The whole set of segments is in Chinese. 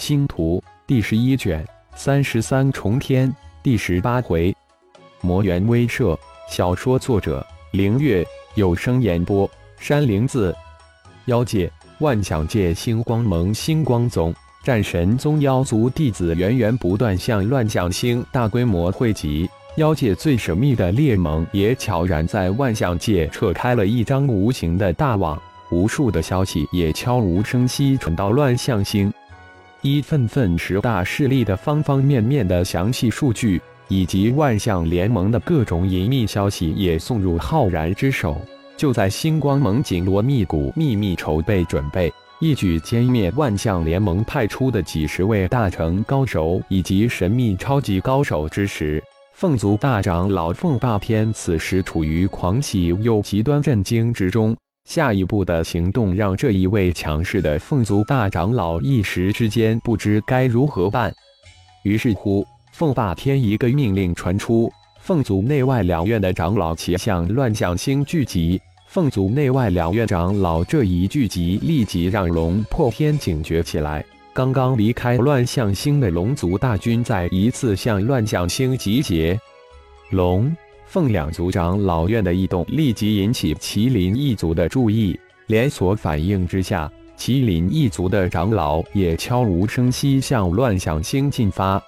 星图第十一卷三十三重天第十八回，魔元威慑。小说作者：凌月，有声演播：山灵子。妖界万象界星光盟星光宗战神宗妖族弟子源源不断向乱象星大规模汇集。妖界最神秘的猎盟也悄然在万象界扯开了一张无形的大网，无数的消息也悄无声息传到乱象星。一份份十大势力的方方面面的详细数据，以及万象联盟的各种隐秘消息也送入浩然之手。就在星光盟紧锣密鼓、秘密筹备准备，一举歼灭万象联盟派出的几十位大成高手以及神秘超级高手之时。凤族大长老凤霸天此时处于狂喜又极端震惊之中，下一步的行动让这一位强势的凤族大长老一时之间不知该如何办。于是乎，凤霸天一个命令传出，凤族内外两院的长老齐向乱象星聚集。凤族内外两院长老这一聚集，立即让龙破天警觉起来。刚刚离开乱象星的龙族大军再一次向乱象星集结，龙凤两族长老院的异动立即引起麒麟一族的注意。连锁反应之下，麒麟一族的长老也悄无声息向乱象星进发。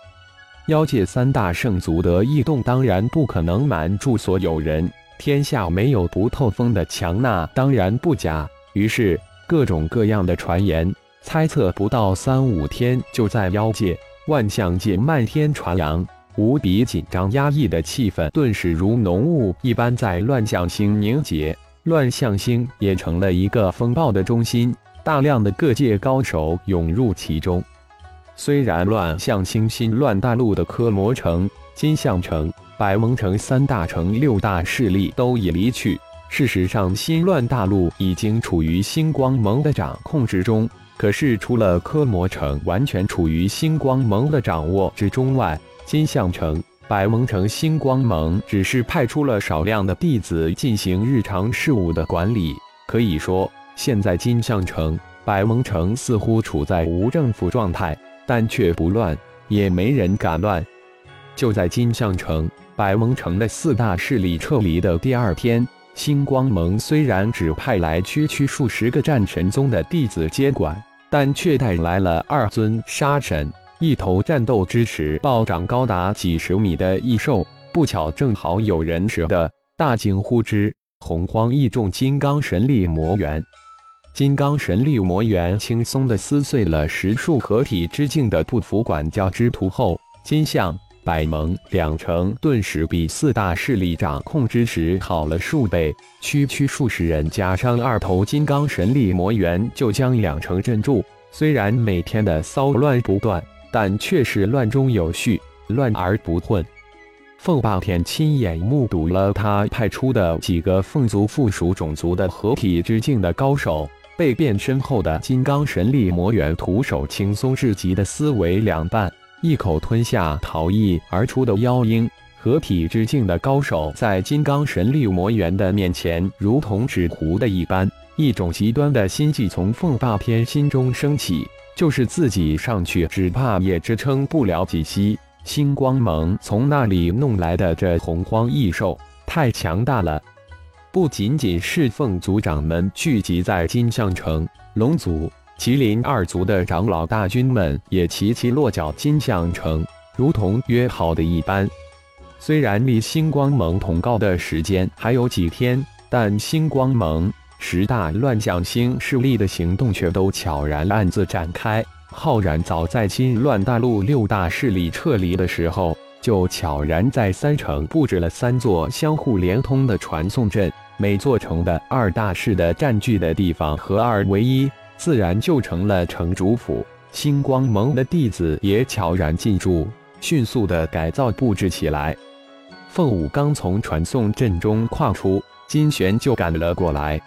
妖界三大圣族的异动当然不可能瞒住所有人，天下没有不透风的墙，那当然不假。于是，各种各样的传言。猜测不到三五天，就在妖界、万象界漫天传扬，无比紧张压抑的气氛顿时如浓雾一般在乱象星凝结，乱象星也成了一个风暴的中心，大量的各界高手涌入其中。虽然乱象星新乱大陆的科魔城、金象城、百蒙城三大城六大势力都已离去，事实上新乱大陆已经处于星光盟的掌控之中。可是，除了科魔城完全处于星光盟的掌握之中外，金象城、百蒙城星光盟只是派出了少量的弟子进行日常事务的管理。可以说，现在金象城、百蒙城似乎处在无政府状态，但却不乱，也没人敢乱。就在金象城、百蒙城的四大势力撤离的第二天。星光盟虽然只派来区区数十个战神宗的弟子接管，但却带来了二尊杀神、一头战斗之时暴涨高达几十米的异兽。不巧，正好有人舍得大惊呼之，洪荒异众金刚神力魔猿。金刚神力魔猿轻松地撕碎了十数合体之境的不服管教之徒后，金像。百盟两城顿时比四大势力掌控之时好了数倍，区区数十人加上二头金刚神力魔猿，就将两城镇住。虽然每天的骚乱不断，但却是乱中有序，乱而不混。凤霸天亲眼目睹了他派出的几个凤族附属种族的合体之境的高手，被变身后的金刚神力魔猿徒手轻松至极的撕为两半。一口吞下逃逸而出的妖鹰，合体之境的高手在金刚神力魔猿的面前如同纸糊的一般。一种极端的心计从凤霸天心中升起，就是自己上去只怕也支撑不了几息。星光盟从那里弄来的这洪荒异兽太强大了，不仅仅是凤族长们聚集在金象城，龙族。麒麟二族的长老大军们也齐齐落脚金象城，如同约好的一般。虽然离星光盟通告的时间还有几天，但星光盟十大乱象星势力的行动却都悄然暗自展开。浩然早在金乱大陆六大势力撤离的时候，就悄然在三城布置了三座相互连通的传送阵，每座城的二大势的占据的地方合二为一。自然就成了城主府。星光盟的弟子也悄然进驻，迅速的改造布置起来。凤舞刚从传送阵中跨出，金玄就赶了过来。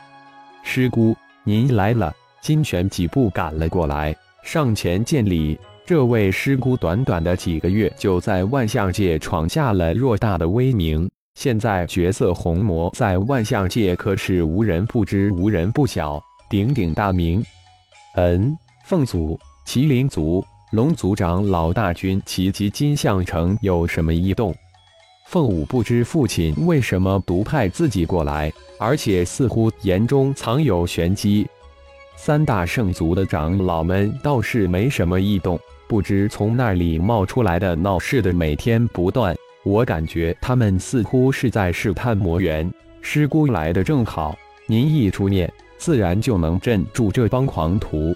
师姑，您来了。金泉几步赶了过来，上前见礼。这位师姑短短的几个月，就在万象界闯下了偌大的威名，现在绝色红魔在万象界可是无人不知、无人不晓，鼎鼎大名。嗯，凤族、麒麟族、龙族长老大军齐集金象城有什么异动？凤舞不知父亲为什么独派自己过来，而且似乎言中藏有玄机。三大圣族的长老们倒是没什么异动，不知从那里冒出来的闹事的每天不断。我感觉他们似乎是在试探魔猿。师姑来的正好，您一出面，自然就能镇住这帮狂徒。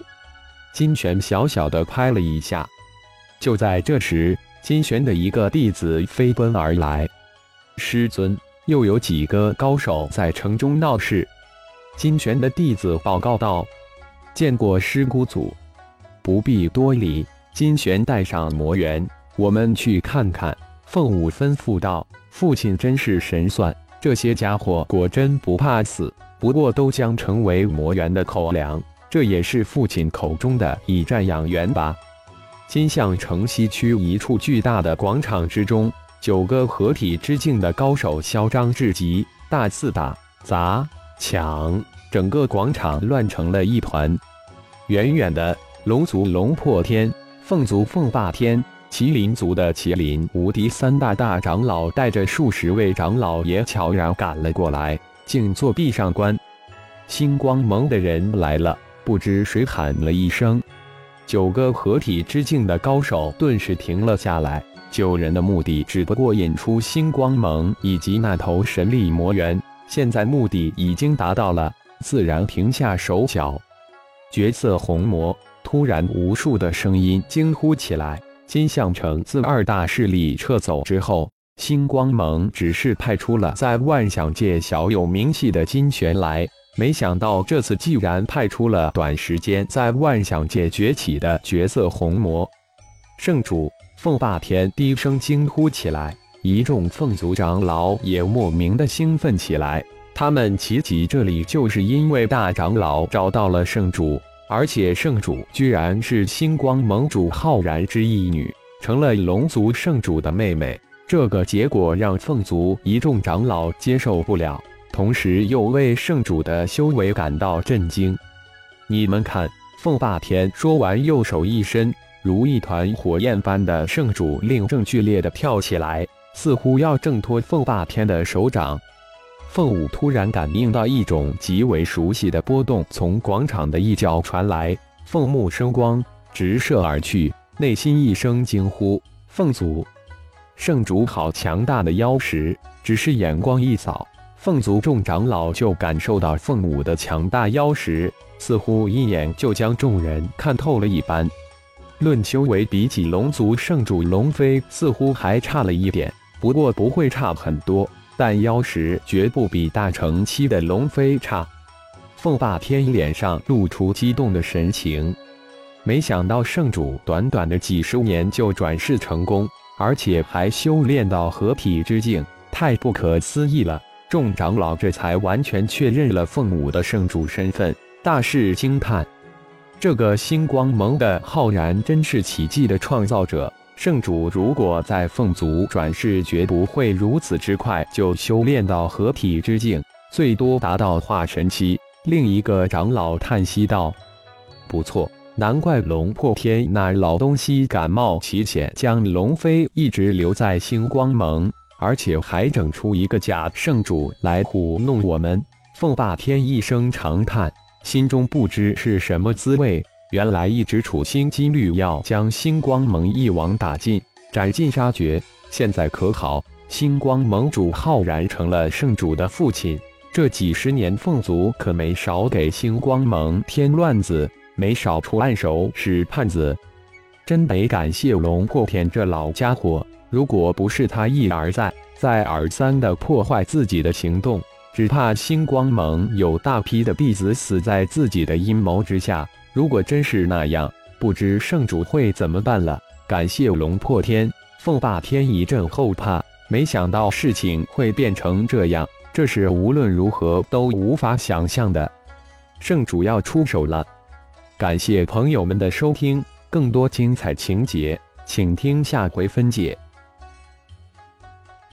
金泉小小的拍了一下，就在这时。金玄的一个弟子飞奔而来，师尊，又有几个高手在城中闹事。金玄的弟子报告道：“见过师姑祖，不必多礼。”金玄带上魔元，我们去看看。凤舞吩咐道：“父亲真是神算，这些家伙果真不怕死，不过都将成为魔元的口粮，这也是父亲口中的以战养元吧。”金象城西区一处巨大的广场之中，九个合体之境的高手嚣张至极，大肆打砸抢，整个广场乱成了一团。远远的，龙族龙破天、凤族凤霸天、麒麟族的麒麟无敌三大大长老带着数十位长老也悄然赶了过来，静坐壁上观。星光盟的人来了，不知谁喊了一声。九个合体之境的高手顿时停了下来。救人的目的只不过引出星光盟以及那头神力魔猿，现在目的已经达到了，自然停下手脚。绝色红魔突然，无数的声音惊呼起来。金象城自二大势力撤走之后，星光盟只是派出了在万象界小有名气的金玄来。没想到这次竟然派出了短时间在万象界崛起的角色红魔圣主凤霸天低声惊呼起来，一众凤族长老也莫名的兴奋起来。他们齐集这里，就是因为大长老找到了圣主，而且圣主居然是星光盟主浩然之义女，成了龙族圣主的妹妹。这个结果让凤族一众长老接受不了。同时又为圣主的修为感到震惊。你们看，凤霸天说完，右手一伸，如一团火焰般的圣主令正剧烈的跳起来，似乎要挣脱凤霸天的手掌。凤舞突然感应到一种极为熟悉的波动从广场的一角传来，凤目生光，直射而去，内心一声惊呼：“凤祖，圣主好强大的妖石！”只是眼光一扫。凤族众长老就感受到凤舞的强大妖识，似乎一眼就将众人看透了一般。论修为，比起龙族圣主龙飞，似乎还差了一点，不过不会差很多。但妖识绝不比大成期的龙飞差。凤霸天脸上露出激动的神情，没想到圣主短短的几十年就转世成功，而且还修炼到合体之境，太不可思议了。众长老这才完全确认了凤舞的圣主身份，大是惊叹：这个星光盟的浩然真是奇迹的创造者。圣主如果在凤族转世，绝不会如此之快就修炼到合体之境，最多达到化神期。另一个长老叹息道：“不错，难怪龙破天那老东西感冒奇险，将龙飞一直留在星光盟。”而且还整出一个假圣主来糊弄我们。凤霸天一声长叹，心中不知是什么滋味。原来一直处心积虑要将星光盟一网打尽，斩尽杀绝。现在可好，星光盟主浩然成了圣主的父亲。这几十年，凤族可没少给星光盟添乱子，没少出暗手使绊子。真得感谢龙破天这老家伙。如果不是他一而再、再而三的破坏自己的行动，只怕星光盟有大批的弟子死在自己的阴谋之下。如果真是那样，不知圣主会怎么办了。感谢龙破天、凤霸天一阵后怕，没想到事情会变成这样，这是无论如何都无法想象的。圣主要出手了，感谢朋友们的收听，更多精彩情节，请听下回分解。